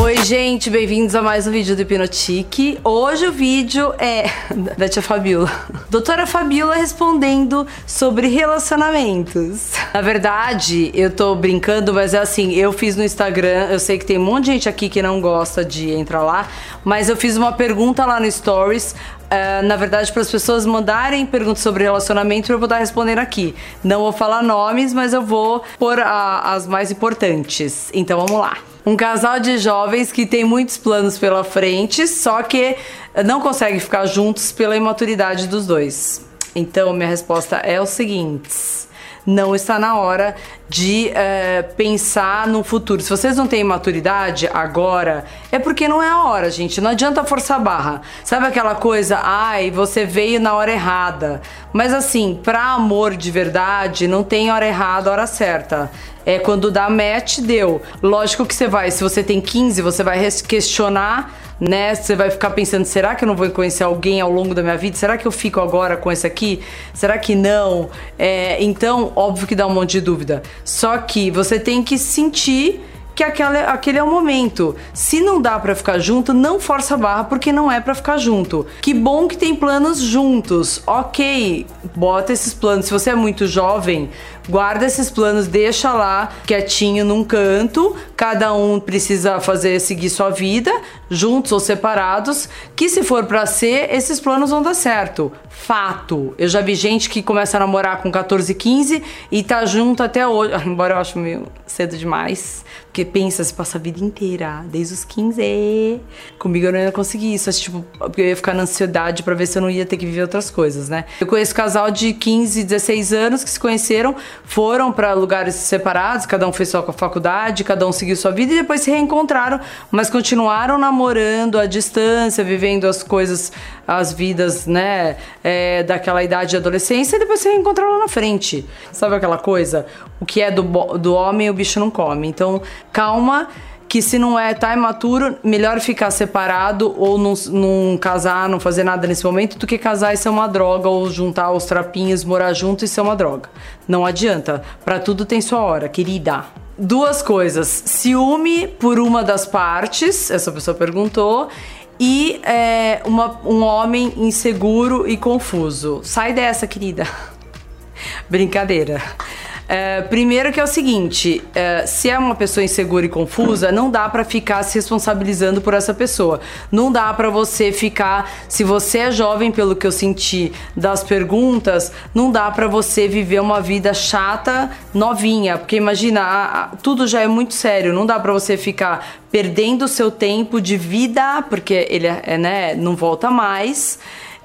Oi, gente, bem-vindos a mais um vídeo do Hipnotique. Hoje o vídeo é da tia Fabiola. Doutora Fabiola respondendo sobre relacionamentos. Na verdade, eu tô brincando, mas é assim, eu fiz no Instagram, eu sei que tem um monte de gente aqui que não gosta de entrar lá, mas eu fiz uma pergunta lá no Stories Uh, na verdade, para as pessoas mandarem perguntas sobre relacionamento, eu vou estar respondendo aqui. Não vou falar nomes, mas eu vou pôr a, as mais importantes. Então vamos lá. Um casal de jovens que tem muitos planos pela frente, só que não consegue ficar juntos pela imaturidade dos dois. Então, minha resposta é o seguinte: não está na hora de é, pensar no futuro. Se vocês não têm maturidade agora, é porque não é a hora, gente. Não adianta forçar a barra. Sabe aquela coisa, ai, você veio na hora errada. Mas assim, pra amor de verdade, não tem hora errada, hora certa. É quando dá match, deu. Lógico que você vai, se você tem 15, você vai questionar né? Você vai ficar pensando, será que eu não vou conhecer alguém ao longo da minha vida? Será que eu fico agora com esse aqui? Será que não? É, então, óbvio que dá um monte de dúvida. Só que você tem que sentir que aquele, aquele é o momento. Se não dá para ficar junto, não força a barra porque não é para ficar junto. Que bom que tem planos juntos. OK, bota esses planos. Se você é muito jovem, guarda esses planos, deixa lá quietinho num canto. Cada um precisa fazer seguir sua vida, juntos ou separados, que se for para ser, esses planos vão dar certo. Fato. Eu já vi gente que começa a namorar com 14, 15 e tá junto até hoje, embora eu acho meio cedo demais. Porque pensa, se passa a vida inteira, desde os 15. Comigo eu não ia conseguir isso. Tipo, porque eu ia ficar na ansiedade pra ver se eu não ia ter que viver outras coisas, né? Eu conheço casal de 15, 16 anos que se conheceram, foram para lugares separados, cada um fez sua faculdade, cada um seguiu sua vida e depois se reencontraram, mas continuaram namorando à distância, vivendo as coisas, as vidas, né, é, daquela idade de adolescência e depois se reencontraram lá na frente. Sabe aquela coisa? O que é do, do homem, o bicho não come. Então, calma que se não é tá imaturo, melhor ficar separado ou não, não, casar, não fazer nada nesse momento, do que casar e ser uma droga, ou juntar os trapinhos, morar junto e ser uma droga. Não adianta. Para tudo tem sua hora, querida. Duas coisas. Ciúme por uma das partes, essa pessoa perguntou, e é, uma, um homem inseguro e confuso. Sai dessa, querida. Brincadeira. É, primeiro que é o seguinte, é, se é uma pessoa insegura e confusa, não dá para ficar se responsabilizando por essa pessoa. Não dá para você ficar, se você é jovem, pelo que eu senti das perguntas, não dá para você viver uma vida chata, novinha, porque imagina, tudo já é muito sério. Não dá para você ficar perdendo o seu tempo de vida, porque ele é, né, não volta mais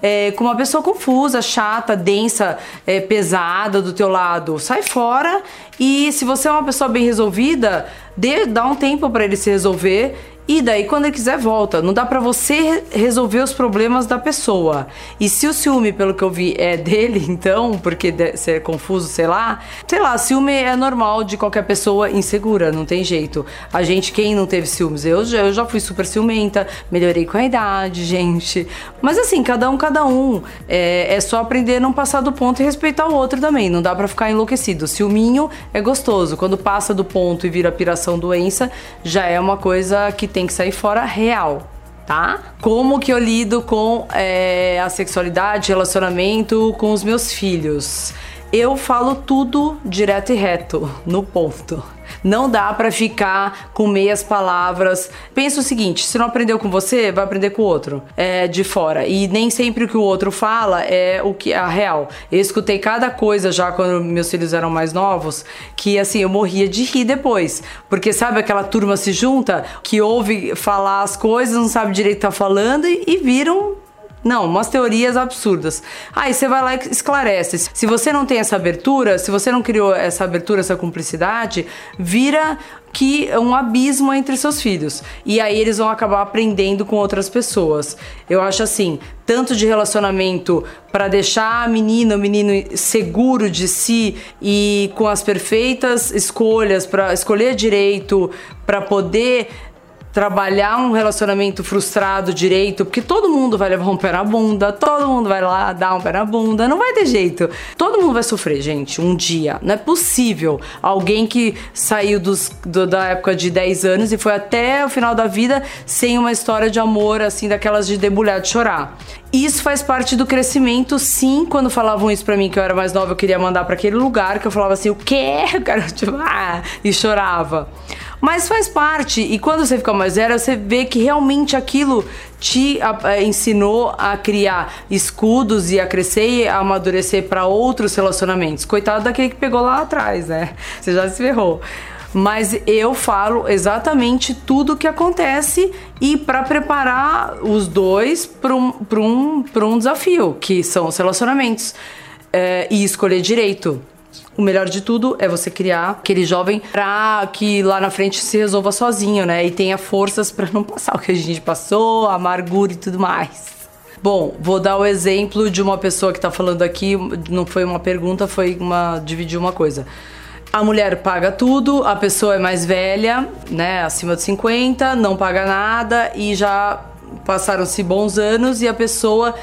é, com uma pessoa confusa, chata, densa, é, pesada do teu lado. Sai fora e se você é uma pessoa bem resolvida, dê, dá um tempo para ele se resolver e daí, quando ele quiser, volta. Não dá para você resolver os problemas da pessoa. E se o ciúme, pelo que eu vi, é dele, então, porque ser é confuso, sei lá, sei lá, ciúme é normal de qualquer pessoa insegura, não tem jeito. A gente, quem não teve ciúmes? Eu, eu já fui super ciumenta, melhorei com a idade, gente. Mas assim, cada um, cada um. É, é só aprender a não passar do ponto e respeitar o outro também. Não dá para ficar enlouquecido. Ciúminho é gostoso. Quando passa do ponto e vira piração doença, já é uma coisa que tem que sair fora real, tá? Como que eu lido com é, a sexualidade, relacionamento com os meus filhos? Eu falo tudo direto e reto, no ponto. Não dá para ficar com meias palavras. Pensa o seguinte: se não aprendeu com você, vai aprender com o outro é, de fora. E nem sempre o que o outro fala é o que é a real. Eu escutei cada coisa já quando meus filhos eram mais novos, que assim, eu morria de rir depois. Porque sabe aquela turma se junta, que ouve falar as coisas, não sabe direito o que tá falando e, e viram não, umas teorias absurdas. Aí você vai lá e esclarece. Se você não tem essa abertura, se você não criou essa abertura, essa cumplicidade, vira que um abismo entre seus filhos. E aí eles vão acabar aprendendo com outras pessoas. Eu acho assim, tanto de relacionamento para deixar a menina, o menino seguro de si e com as perfeitas escolhas para escolher direito, para poder trabalhar um relacionamento frustrado direito, porque todo mundo vai levar um pé na bunda, todo mundo vai lá dar um pé na bunda, não vai ter jeito. Todo mundo vai sofrer, gente, um dia. Não é possível alguém que saiu dos, do, da época de 10 anos e foi até o final da vida sem uma história de amor, assim, daquelas de debulhar, de chorar. Isso faz parte do crescimento, sim. Quando falavam isso pra mim, que eu era mais nova, eu queria mandar para aquele lugar, que eu falava assim, o quê? Eu quero, tipo, ah, e chorava. Mas faz parte. E quando você fica mais velho, você vê que realmente aquilo te ensinou a criar escudos e a crescer e a amadurecer para outros relacionamentos. Coitado daquele que pegou lá atrás, né? Você já se ferrou mas eu falo exatamente tudo o que acontece e para preparar os dois para um, um, um desafio, que são os relacionamentos, é, e escolher direito. O melhor de tudo é você criar aquele jovem pra que lá na frente se resolva sozinho, né? E tenha forças para não passar o que a gente passou, a amargura e tudo mais. Bom, vou dar o exemplo de uma pessoa que tá falando aqui, não foi uma pergunta, foi uma dividir uma coisa. A mulher paga tudo, a pessoa é mais velha, né, acima de 50, não paga nada e já passaram-se bons anos e a pessoa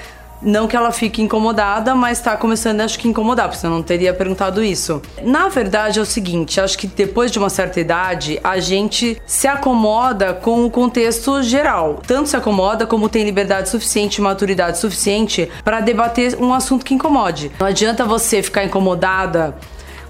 não que ela fique incomodada, mas tá começando, acho que incomodar, porque eu não teria perguntado isso. Na verdade é o seguinte, acho que depois de uma certa idade, a gente se acomoda com o contexto geral. Tanto se acomoda como tem liberdade suficiente, maturidade suficiente para debater um assunto que incomode. Não adianta você ficar incomodada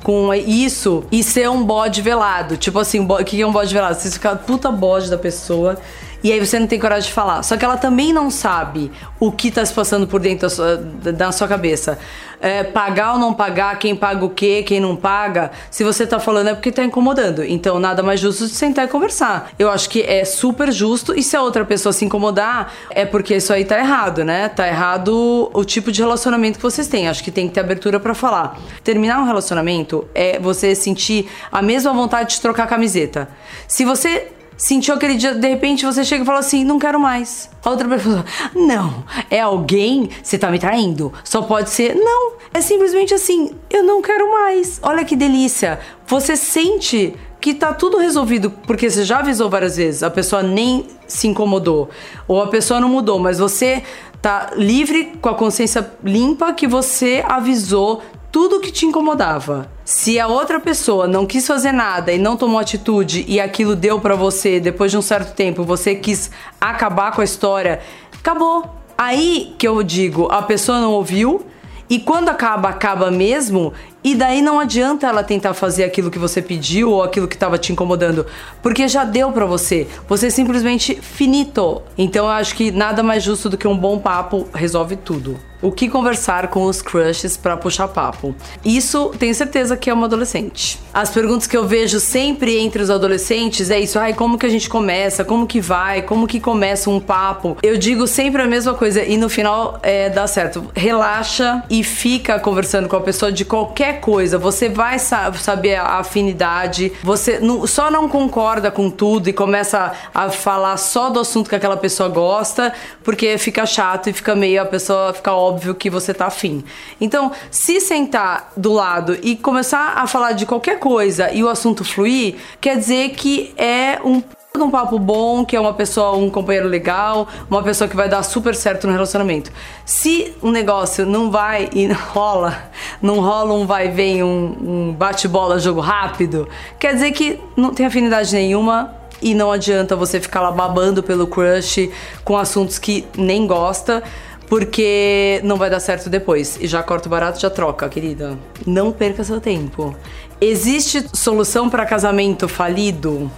com isso e ser um bode velado. Tipo assim, o que é um bode velado? Você fica puta bode da pessoa e aí você não tem coragem de falar. Só que ela também não sabe o que tá se passando por dentro da sua, da sua cabeça. É, pagar ou não pagar, quem paga o quê, quem não paga. Se você tá falando é porque tá incomodando. Então nada mais justo de sentar e conversar. Eu acho que é super justo. E se a outra pessoa se incomodar, é porque isso aí tá errado, né? Tá errado o tipo de relacionamento que vocês têm. Acho que tem que ter abertura para falar. Terminar um relacionamento é você sentir a mesma vontade de trocar camiseta. Se você sentiu aquele dia, de repente você chega e fala assim: não quero mais. A outra pessoa, não, é alguém, você tá me traindo. Só pode ser, não, é simplesmente assim: eu não quero mais. Olha que delícia. Você sente que tá tudo resolvido, porque você já avisou várias vezes, a pessoa nem se incomodou, ou a pessoa não mudou, mas você tá livre com a consciência limpa que você avisou tudo que te incomodava. Se a outra pessoa não quis fazer nada e não tomou atitude e aquilo deu para você depois de um certo tempo, você quis acabar com a história, acabou. Aí que eu digo, a pessoa não ouviu e quando acaba, acaba mesmo, e daí não adianta ela tentar fazer aquilo que você pediu ou aquilo que estava te incomodando, porque já deu para você. Você simplesmente finito. Então eu acho que nada mais justo do que um bom papo resolve tudo. O que conversar com os crushes para puxar papo? Isso tenho certeza que é uma adolescente. As perguntas que eu vejo sempre entre os adolescentes é isso: ai, como que a gente começa? Como que vai? Como que começa um papo? Eu digo sempre a mesma coisa e no final é, dá certo. Relaxa e fica conversando com a pessoa de qualquer coisa. Você vai sa saber a afinidade. Você não, só não concorda com tudo e começa a falar só do assunto que aquela pessoa gosta, porque fica chato e fica meio a pessoa fica óbvio que você tá afim. Então, se sentar do lado e começar a falar de qualquer coisa e o assunto fluir, quer dizer que é um um papo bom, que é uma pessoa, um companheiro legal, uma pessoa que vai dar super certo no relacionamento. Se um negócio não vai e rola, não rola um vai vem, um, um bate-bola, jogo rápido, quer dizer que não tem afinidade nenhuma, e não adianta você ficar lá babando pelo crush com assuntos que nem gosta porque não vai dar certo depois. E já corta o barato, já troca, querida. Não perca seu tempo. Existe solução para casamento falido?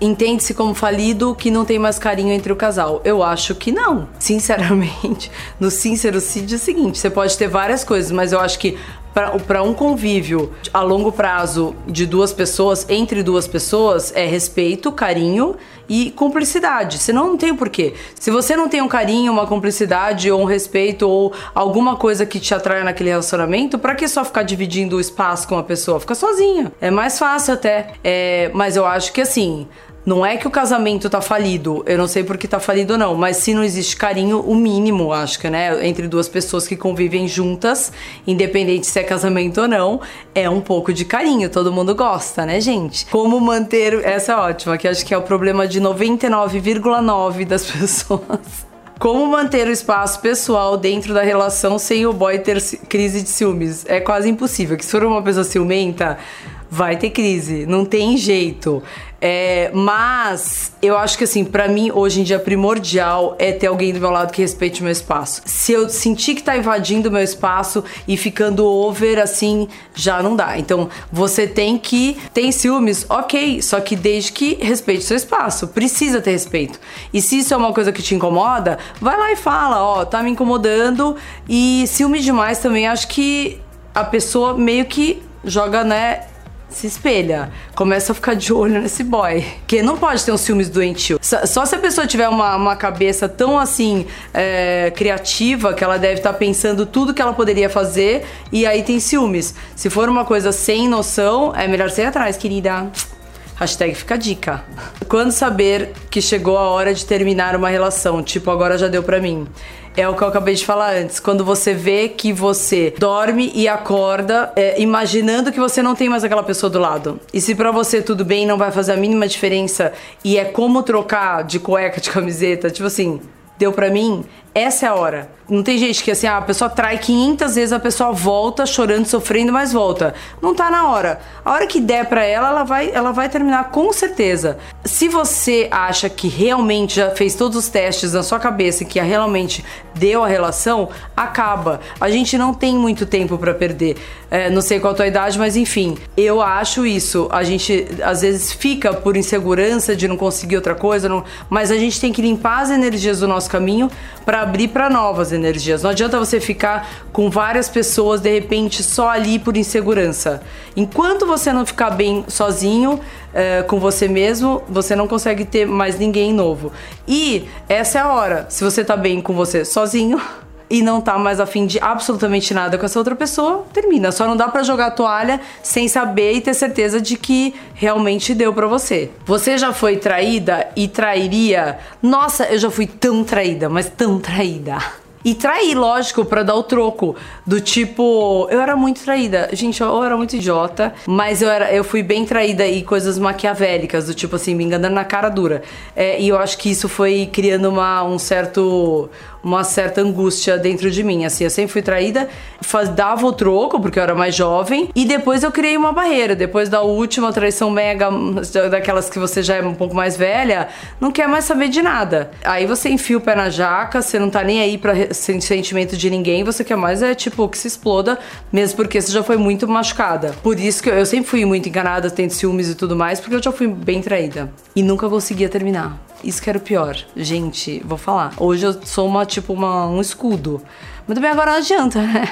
Entende-se como falido que não tem mais carinho entre o casal? Eu acho que não. Sinceramente, no sincericídio é o seguinte: você pode ter várias coisas, mas eu acho que para um convívio a longo prazo de duas pessoas, entre duas pessoas, é respeito, carinho e cumplicidade. Senão não tem o porquê. Se você não tem um carinho, uma cumplicidade ou um respeito ou alguma coisa que te atrai naquele relacionamento, para que só ficar dividindo o espaço com a pessoa? Fica sozinha. É mais fácil até. É, mas eu acho que assim, Não é que o casamento tá falido, eu não sei por que tá falido ou não, mas se não existe carinho, o mínimo, acho que, né, entre duas pessoas que convivem juntas, independente se é casamento ou não, é um pouco de carinho, todo mundo gosta, né, gente? Como manter, essa é ótima, que acho que é o problema de 99,9 das pessoas. Como manter o espaço pessoal dentro da relação sem o boy ter crise de ciúmes? É quase impossível. Que se for uma pessoa ciumenta, vai ter crise, não tem jeito. É, mas eu acho que assim, para mim hoje em dia primordial é ter alguém do meu lado que respeite o meu espaço. Se eu sentir que tá invadindo o meu espaço e ficando over assim, já não dá. Então, você tem que tem ciúmes, OK, só que desde que respeite seu espaço, precisa ter respeito. E se isso é uma coisa que te incomoda, vai lá e fala, ó, tá me incomodando e ciúme demais também, acho que a pessoa meio que joga, né, se espelha, começa a ficar de olho nesse boy. Que não pode ter um ciúmes doentio. Só, se a pessoa tiver uma, uma cabeça tão assim é, criativa que ela deve estar tá pensando tudo que ela poderia fazer e aí tem ciúmes. Se for uma coisa sem noção, é melhor ser atrás, querida. Hashtag fica a dica. Quando saber que chegou a hora de terminar uma relação, tipo, agora já deu pra mim. É o que eu acabei de falar antes. Quando você vê que você dorme e acorda é, imaginando que você não tem mais aquela pessoa do lado. E se para você tudo bem, não vai fazer a mínima diferença e é como trocar de cueca, de camiseta, tipo assim, deu para mim, essa é a hora. Não tem gente que assim, ah, a pessoa trai 500 vezes, a pessoa volta chorando, sofrendo, mas volta. Não tá na hora. A hora que der para ela, ela vai, ela vai terminar com certeza. Se você acha que realmente já fez todos os testes na sua cabeça que realmente deu a relação, acaba. A gente não tem muito tempo para perder. É, não sei qual a tua idade, mas enfim, eu acho isso. A gente às vezes fica por insegurança de não conseguir outra coisa, não... mas a gente tem que limpar as energias do nosso caminho para abrir para novas energias. Não adianta você ficar com várias pessoas de repente só ali por insegurança. Enquanto você não ficar bem sozinho, é, com você mesmo, você não consegue ter mais ninguém novo. E essa é a hora. Se você tá bem com você sozinho, e não tá mais afim de absolutamente nada com essa outra pessoa, termina. Só não dá para jogar a toalha sem saber e ter certeza de que realmente deu para você. Você já foi traída e trairia? Nossa, eu já fui tão traída, mas tão traída. E trair, lógico, para dar o troco. Do tipo, eu era muito traída. Gente, eu era muito idiota, mas eu, era, eu fui bem traída e coisas maquiavélicas, do tipo assim, me enganando na cara dura. É, e eu acho que isso foi criando uma, um certo uma certa angústia dentro de mim. Assim, eu sempre fui traída, faz, dava o troco, porque eu era mais jovem, e depois eu criei uma barreira. Depois da última traição mega, daquelas que você já é um pouco mais velha, não quer mais saber de nada. Aí você enfia o pé na jaca, você não tá nem aí pra sentimento de ninguém, você quer mais é tipo que se exploda, mesmo porque você já foi muito machucada. Por isso que eu sempre fui muito enganada, tendo ciúmes e tudo mais, porque eu já fui bem traída. E nunca conseguia terminar. Isso que era o pior. Gente, vou falar. Hoje eu sou uma, tipo, uma, um escudo. Mas também agora não adianta, né?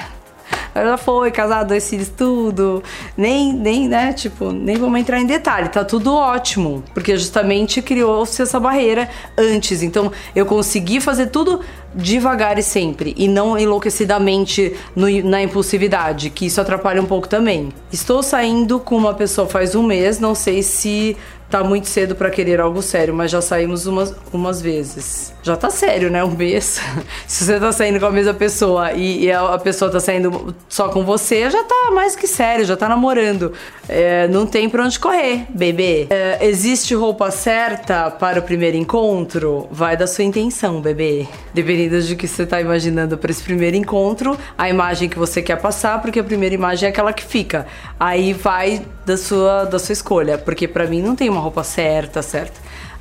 Ela foi casada, dois filhos, tudo. Nem, nem, né? Tipo, nem vamos entrar em detalhe. Tá tudo ótimo. Porque justamente criou-se essa barreira antes. Então, eu consegui fazer tudo devagar e sempre. E não enlouquecidamente no, na impulsividade, que isso atrapalha um pouco também. Estou saindo com uma pessoa faz um mês. Não sei se tá muito cedo para querer algo sério, mas já saímos umas, umas vezes. Já tá sério, né? Um mês. Se você tá saindo com a mesma pessoa e, e a, pessoa tá saindo só com você, já tá mais que sério, já tá namorando. É, não tem pra onde correr, bebê. É, existe roupa certa para o primeiro encontro? Vai da sua intenção, bebê. Dependendo de que você tá imaginando para esse primeiro encontro, a imagem que você quer passar, porque a primeira imagem é aquela que fica. Aí vai da sua, da sua escolha, porque para mim não tem uma roupa certa, certa.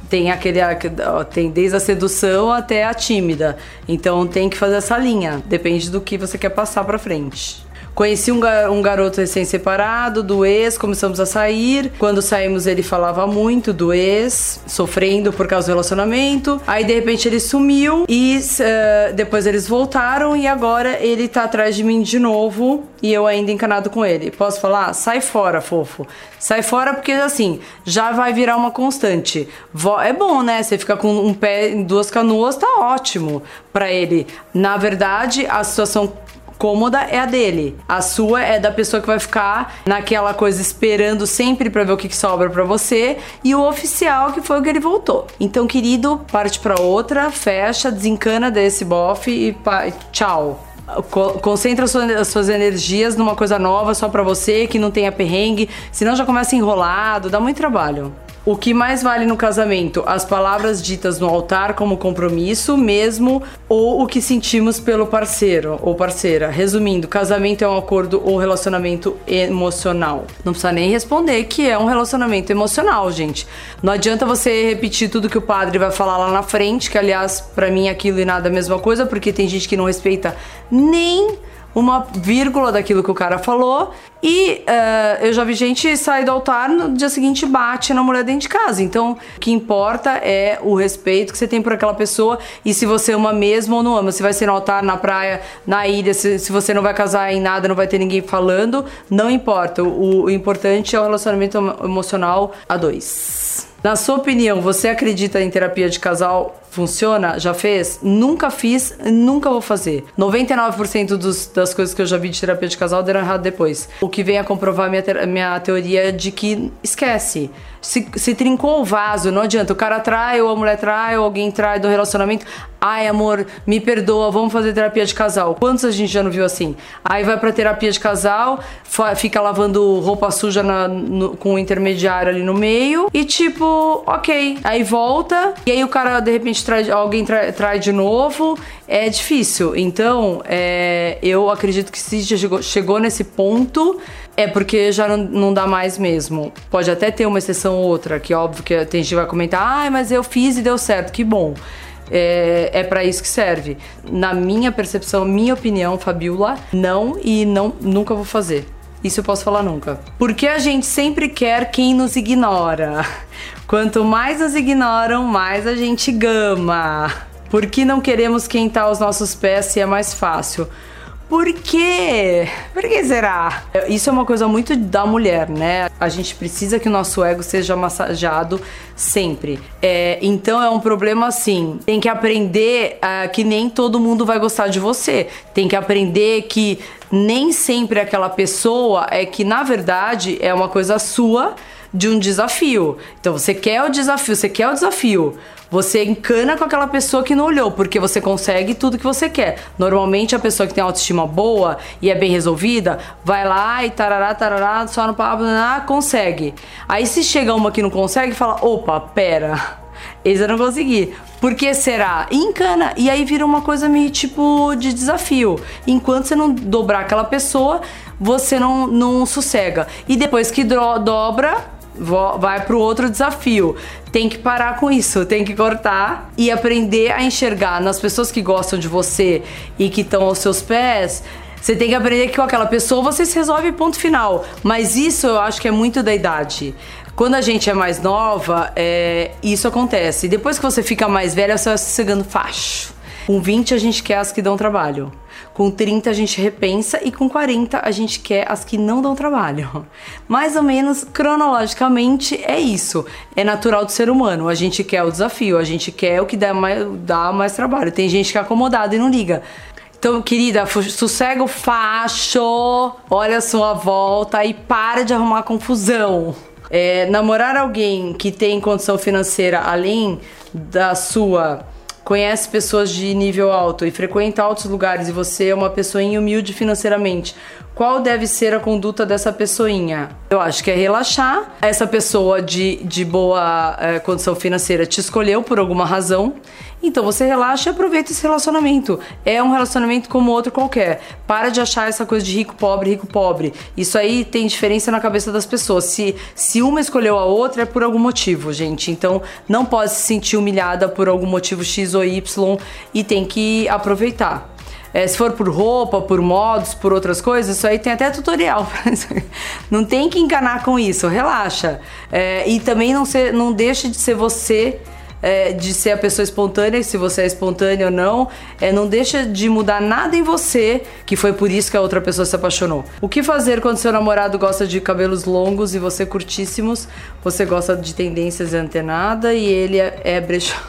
Tem aquele tem desde a sedução até a tímida. Então tem que fazer essa linha, depende do que você quer passar para frente. Conheci um, gar um garoto recém-separado, do ex, começamos a sair. Quando saímos, ele falava muito do ex, sofrendo por causa do relacionamento. Aí, de repente, ele sumiu e uh, depois eles voltaram e agora ele tá atrás de mim de novo e eu ainda encanado com ele. Posso falar? Sai fora, fofo. Sai fora porque, assim, já vai virar uma constante. É bom, né? Você fica com um pé em duas canoas, tá ótimo pra ele. Na verdade, a situação cômoda é a dele. A sua é da pessoa que vai ficar naquela coisa esperando sempre para ver o que, que sobra para você. E o oficial que foi o que ele voltou. Então, querido, parte para outra, fecha, desencana desse bofe e tchau. Concentra as suas energias numa coisa nova só para você, que não tenha perrengue, senão já começa enrolado, dá muito trabalho. O que mais vale no casamento? As palavras ditas no altar como compromisso mesmo ou o que sentimos pelo parceiro ou parceira? Resumindo, casamento é um acordo ou relacionamento emocional. Não precisa nem responder que é um relacionamento emocional, gente. Não adianta você repetir tudo que o padre vai falar lá na frente, que aliás, para mim aquilo e nada é a mesma coisa, porque tem gente que não respeita nem uma vírgula daquilo que o cara falou. E uh, eu já vi gente sair do altar no dia seguinte bate na mulher dentro de casa. Então, o que importa é o respeito que você tem por aquela pessoa e se você ama mesmo ou não ama. Se vai ser no altar, na praia, na ilha, se, se você não vai casar em nada, não vai ter ninguém falando, não importa. O, o importante é o relacionamento emocional a dois. Na sua opinião, você acredita em terapia de casal funciona? Já fez? Nunca fiz, nunca vou fazer. 99% dos, das coisas que eu já vi de terapia de casal deram errado depois. O que vem a comprovar minha, minha teoria de que esquece. Se, se trincou o vaso, não adianta. O cara trai, ou a mulher trai, ou alguém trai do relacionamento. Ai, amor, me perdoa, vamos fazer terapia de casal. Quantos a gente já não viu assim? Aí vai pra terapia de casal, fica lavando roupa suja na, no, com o intermediário ali no meio. E tipo, ok. Aí volta, e aí o cara de repente trai, alguém trai, trai de novo. É difícil. Então, é, eu acredito que se chegou, chegou nesse ponto, é porque já não, não dá mais mesmo. Pode até ter uma exceção ou outra, que óbvio que tem gente que vai comentar, ah, mas eu fiz e deu certo, que bom. É, é para isso que serve. Na minha percepção, minha opinião, Fabiola, não e não nunca vou fazer. Isso eu posso falar nunca. Porque a gente sempre quer quem nos ignora. Quanto mais nos ignoram, mais a gente gama. Por que não queremos quem tá aos nossos pés se é mais fácil? Por quê? Por que será? Isso é uma coisa muito da mulher, né? A gente precisa que o nosso ego seja massageado sempre. É, então é um problema assim. Tem que aprender uh, que nem todo mundo vai gostar de você. Tem que aprender que nem sempre aquela pessoa é que, na verdade, é uma coisa sua de um desafio. Então você quer o desafio, você quer o desafio. Você encana com aquela pessoa que não olhou, porque você consegue tudo que você quer. Normalmente a pessoa que tem autoestima boa e é bem resolvida, vai lá e tarará, tarará, só no papo, consegue. Aí se chega uma que não consegue, fala: opa, pera. Esse eu não consegui. Por que será? E encana. E aí vira uma coisa meio tipo de desafio. Enquanto você não dobrar aquela pessoa, você não, não sossega. E depois que dobra, vai para o outro desafio. Tem que parar com isso, tem que cortar e aprender a enxergar nas pessoas que gostam de você e que estão aos seus pés. Você tem que aprender que com aquela pessoa você se resolve ponto final. Mas isso eu acho que é muito da idade. Quando a gente é mais nova, é, isso acontece. Depois que você fica mais velha, você vai se cegando facho. Com 20 a gente quer as que dão trabalho. Com 30 a gente repensa e com 40 a gente quer as que não dão trabalho. Mais ou menos cronologicamente é isso. É natural do ser humano. A gente quer o desafio, a gente quer o que dá mais, dá mais trabalho. Tem gente que é acomodada e não liga. Então, querida, sossega o facho, olha a sua volta e para de arrumar confusão. É, namorar alguém que tem condição financeira além da sua conhece pessoas de nível alto e frequenta altos lugares e você é uma pessoinha humilde financeiramente, qual deve ser a conduta dessa pessoinha? Eu acho que é relaxar. Essa pessoa de, de boa é, condição financeira te escolheu por alguma razão. Então você relaxa e aproveita esse relacionamento. É um relacionamento como outro qualquer. Para de achar essa coisa de rico, pobre, rico, pobre. Isso aí tem diferença na cabeça das pessoas. Se, se uma escolheu a outra, é por algum motivo, gente. Então não pode se sentir humilhada por algum motivo X ou Y e tem que aproveitar. É, se for por roupa, por modos, por outras coisas, isso aí tem até tutorial. não tem que encanar com isso, relaxa. É, e também não, ser, não deixe de ser você é, de ser a pessoa espontânea, se você é espontânea ou não, é, não deixa de mudar nada em você, que foi por isso que a outra pessoa se apaixonou. O que fazer quando seu namorado gosta de cabelos longos e você curtíssimos, você gosta de tendências antenada e ele é, é brechó.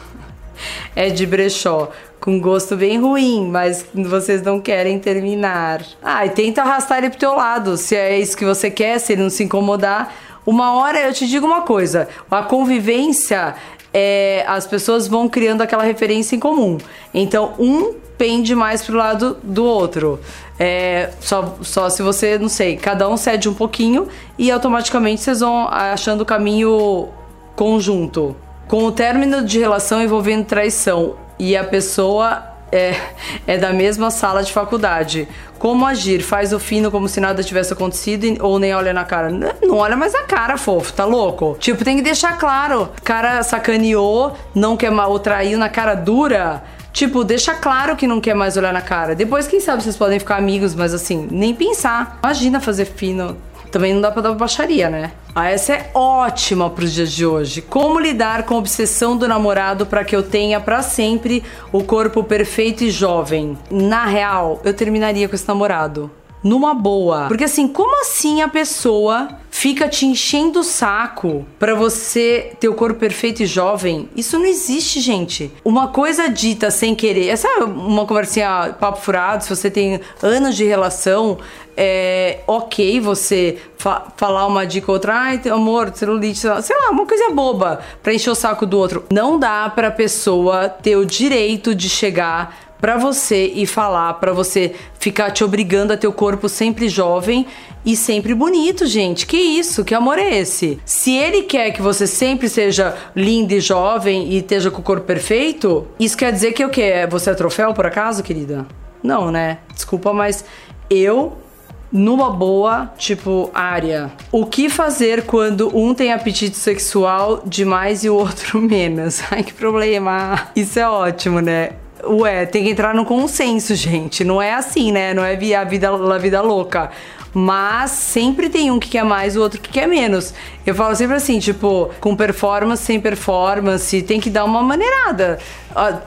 É de brechó. Com gosto bem ruim, mas vocês não querem terminar. Ah, e tenta arrastar ele pro teu lado. Se é isso que você quer, se ele não se incomodar. Uma hora eu te digo uma coisa: a convivência é, as pessoas vão criando aquela referência em comum. Então, um pende mais pro lado do outro. É, só, só se você, não sei, cada um cede um pouquinho e automaticamente vocês vão achando o caminho conjunto. Com o término de relação envolvendo traição e a pessoa é, é da mesma sala de faculdade. Como agir? Faz o fino como se nada tivesse acontecido ou nem olha na cara? Não olha mais na cara, fofo, tá louco? Tipo, tem que deixar claro. Cara sacaneou, não quer mal, traiu na cara dura. Tipo, deixa claro que não quer mais olhar na cara. Depois, quem sabe vocês podem ficar amigos, mas assim, nem pensar. Imagina fazer fino também não dá pra dar baixaria, né? Ah, essa é ótima pros dias de hoje. Como lidar com a obsessão do namorado para que eu tenha para sempre o corpo perfeito e jovem? Na real, eu terminaria com esse namorado numa boa. Porque assim, como assim a pessoa fica te enchendo o saco para você ter o corpo perfeito e jovem? Isso não existe, gente. Uma coisa dita sem querer, essa é uma conversinha papo furado, se você tem anos de relação, é ok você fa falar uma dica ou outra, ai, amor, celulite, sei lá, uma coisa boba pra encher o saco do outro. Não dá pra pessoa ter o direito de chegar para você e falar, para você ficar te obrigando a ter o corpo sempre jovem e sempre bonito, gente. Que isso? Que amor é esse? Se ele quer que você sempre seja linda e jovem e esteja com o corpo perfeito, isso quer dizer que o quê? Você é troféu por acaso, querida? Não, né? Desculpa, mas eu numa boa, tipo, área. O que fazer quando um tem apetite sexual demais e o outro menos? Ai, que problema. Isso é ótimo, né? Ué, tem que entrar no consenso, gente. Não é assim, né? Não é a vida, a vida louca. Mas sempre tem um que quer mais, o outro que quer menos. Eu falo sempre assim, tipo, com performance, sem performance, tem que dar uma maneirada.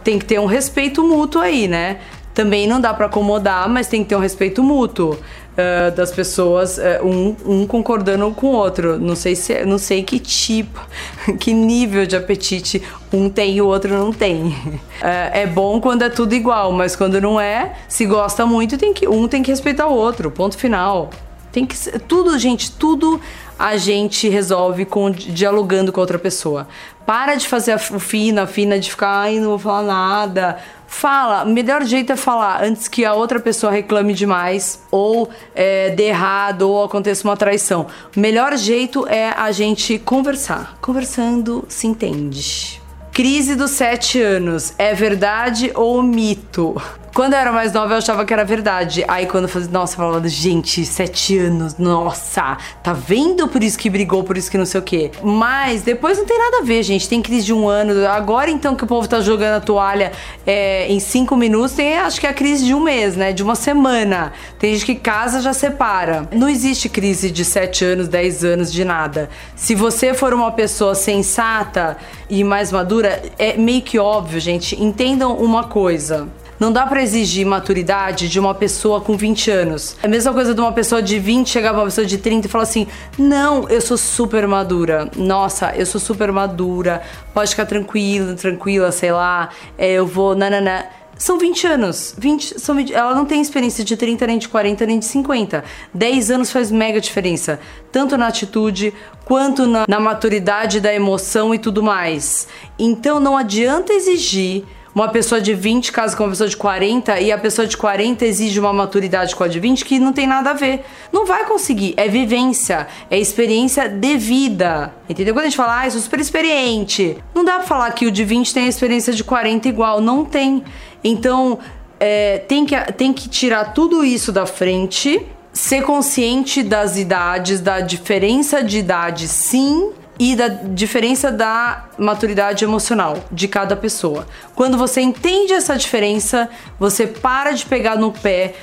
Tem que ter um respeito mútuo aí, né? Também não dá para acomodar, mas tem que ter um respeito mútuo uh, das pessoas, uh, um, um, concordando com o outro. Não sei se, não sei que tipo, que nível de apetite um tem e o outro não tem. Uh, é bom quando é tudo igual, mas quando não é, se gosta muito, tem que um tem que respeitar o outro. Ponto final. Tem que tudo, gente, tudo a gente resolve com dialogando com outra pessoa. Para de fazer a fina, a fina de ficar, ai, não vou falar nada. Fala, o melhor jeito é falar antes que a outra pessoa reclame demais ou é, dê errado ou aconteça uma traição. O melhor jeito é a gente conversar. Conversando se entende. Crise dos sete anos, é verdade ou mito? Quando eu era mais nova, eu achava que era verdade. Aí quando eu fazia, nossa, eu falava, gente, sete anos, nossa, tá vendo por isso que brigou, por isso que não sei o quê. Mas depois não tem nada a ver, gente. Tem crise de um ano. Agora então que o povo tá jogando a toalha é, em cinco minutos, tem acho que é a crise de um mês, né? De uma semana. Tem gente que casa já separa. Não existe crise de sete anos, dez anos, de nada. Se você for uma pessoa sensata e mais madura, é meio que óbvio, gente. Entendam uma coisa. Não dá para exigir maturidade de uma pessoa com 20 anos. É a mesma coisa de uma pessoa de 20 chegar pra uma pessoa de 30 e falar assim: Não, eu sou super madura. Nossa, eu sou super madura. Pode ficar tranquila, tranquila, sei lá. É, eu vou. Nanana. São 20 anos. 20, são 20, ela não tem experiência de 30, nem de 40, nem de 50. 10 anos faz mega diferença. Tanto na atitude, quanto na, na maturidade da emoção e tudo mais. Então não adianta exigir uma pessoa de 20 casa com uma pessoa de 40 e a pessoa de 40 exige uma maturidade com a de 20 que não tem nada a ver. Não vai conseguir. É vivência, é experiência de vida. Entendeu? Quando a gente fala, ah, eu sou super experiente, não dá pra falar que o de 20 tem a experiência de 40 igual. Não tem. Então, é, tem, que, tem que tirar tudo isso da frente, ser consciente das idades, da diferença de idade, sim, e da diferença da maturidade emocional de cada pessoa. Quando você entende essa diferença, você para de pegar no pé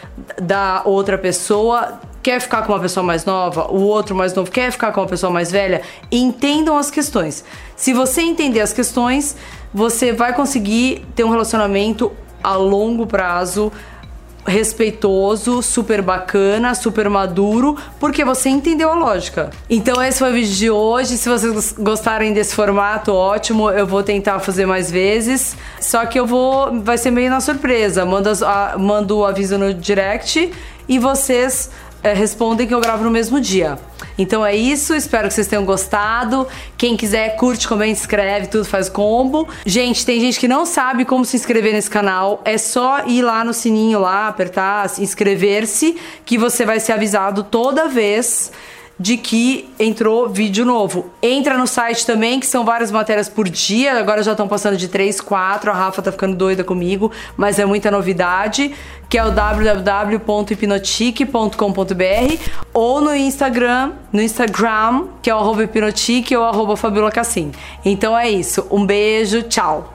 da outra pessoa. Quer ficar com uma pessoa mais nova, o outro mais novo quer ficar com uma pessoa mais velha? Entendam as questões. Se você entender as questões, você vai conseguir ter um relacionamento a longo prazo respeitoso, super bacana, super maduro, porque você entendeu a lógica. Então esse foi o vídeo de hoje. Se vocês gostarem desse formato, ótimo. Eu vou tentar fazer mais vezes. Só que eu vou. Vai ser meio na surpresa. Manda, mando o aviso no direct e vocês é, respondem que eu gravo no mesmo dia. Então é isso, espero que vocês tenham gostado. Quem quiser, curte, comenta, inscreve, tudo faz combo. Gente, tem gente que não sabe como se inscrever nesse canal. É só ir lá no sininho lá, apertar, inscrever-se, que você vai ser avisado toda vez de que entrou vídeo novo. Entra no site também, que são várias matérias por dia. Agora já estão passando de 3, 4. A Rafa tá ficando doida comigo, mas é muita novidade. Que é o www.hipnotique.com.br ou no Instagram, no Instagram, que é o arroba hipnotique ou arroba Fabiola Cassim. Então é isso. Um beijo, tchau!